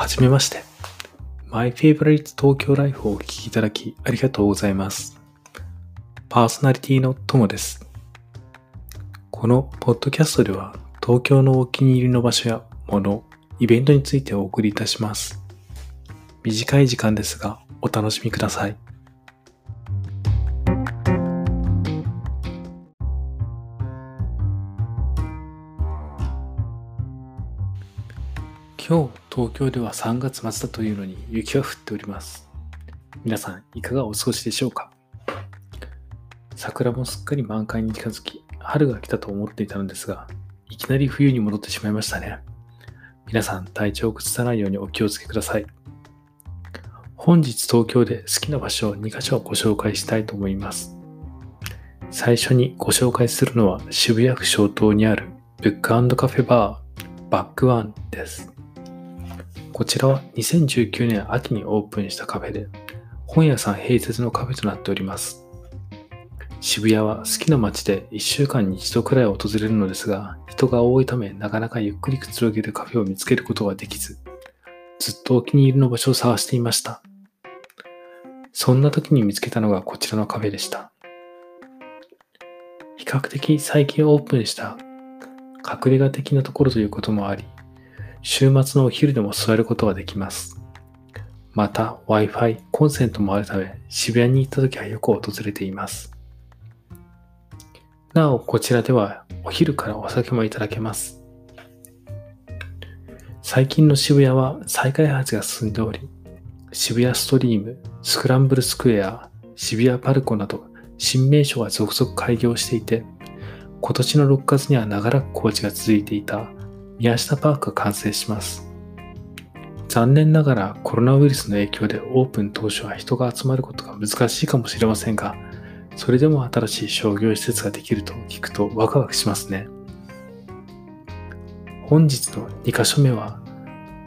はじめまして。My Favorite 東京ライフをお聴きいただきありがとうございます。パーソナリティのともです。このポッドキャストでは東京のお気に入りの場所やもの、イベントについてお送りいたします。短い時間ですがお楽しみください。今日東京では3月末だというのに雪が降っております。皆さんいかがお過ごしでしょうか？桜もすっかり満開に近づき、春が来たと思っていたのですが、いきなり冬に戻ってしまいましたね。皆さん体調を崩さないようにお気をつけください。本日東京で好きな場所を2カ所ご紹介したいと思います。最初にご紹介するのは渋谷区小東にあるブックカフェバーバックワンです。こちらは2019年秋にオープンしたカフェで、本屋さん併設のカフェとなっております。渋谷は好きな街で1週間に1度くらい訪れるのですが、人が多いためなかなかゆっくりくつろげるカフェを見つけることができず、ずっとお気に入りの場所を探していました。そんな時に見つけたのがこちらのカフェでした。比較的最近オープンした隠れ家的なところということもあり、週末のお昼でも座ることができます。また Wi-Fi、コンセントもあるため渋谷に行った時はよく訪れています。なお、こちらではお昼からお酒もいただけます。最近の渋谷は再開発が進んでおり、渋谷ストリーム、スクランブルスクエア、渋谷パルコなど新名所が続々開業していて、今年の6月には長らく工事が続いていた宮下パークが完成します。残念ながらコロナウイルスの影響でオープン当初は人が集まることが難しいかもしれませんが、それでも新しい商業施設ができると聞くとワクワクしますね。本日の2カ所目は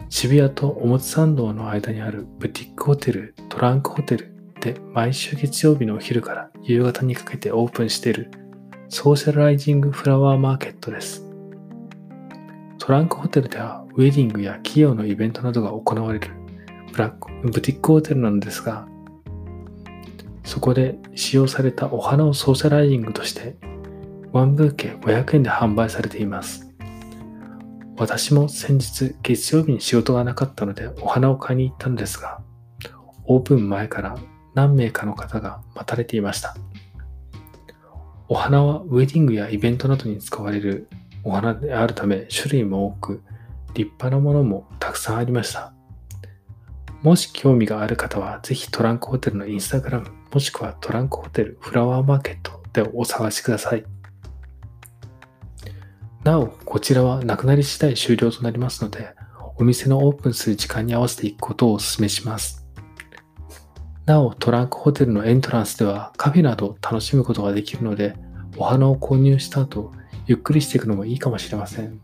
渋谷と表参道の間にあるブティックホテルトランクホテルで毎週月曜日のお昼から夕方にかけてオープンしているソーシャルライジングフラワーマーケットです。トランクホテルではウェディングや企業のイベントなどが行われるブラックブティックホテルなのですが、そこで使用されたお花をソーシャライジングとして、ワンブーケ500円で販売されています。私も先日月曜日に仕事がなかったのでお花を買いに行ったのですが、オープン前から何名かの方が待たれていました。お花はウェディングやイベントなどに使われるお花であるため種類も多く、立派なものもたくさんありました。もし興味がある方は、ぜひトランクホテルのインスタグラム、もしくはトランクホテルフラワーマーケットでお探しください。なお、こちらはなくなり次第終了となりますので、お店のオープンする時間に合わせていくことをお勧めします。なお、トランクホテルのエントランスではカフェなど楽しむことができるので、お花を購入した後、ゆっくりしていくのもいいかもしれません。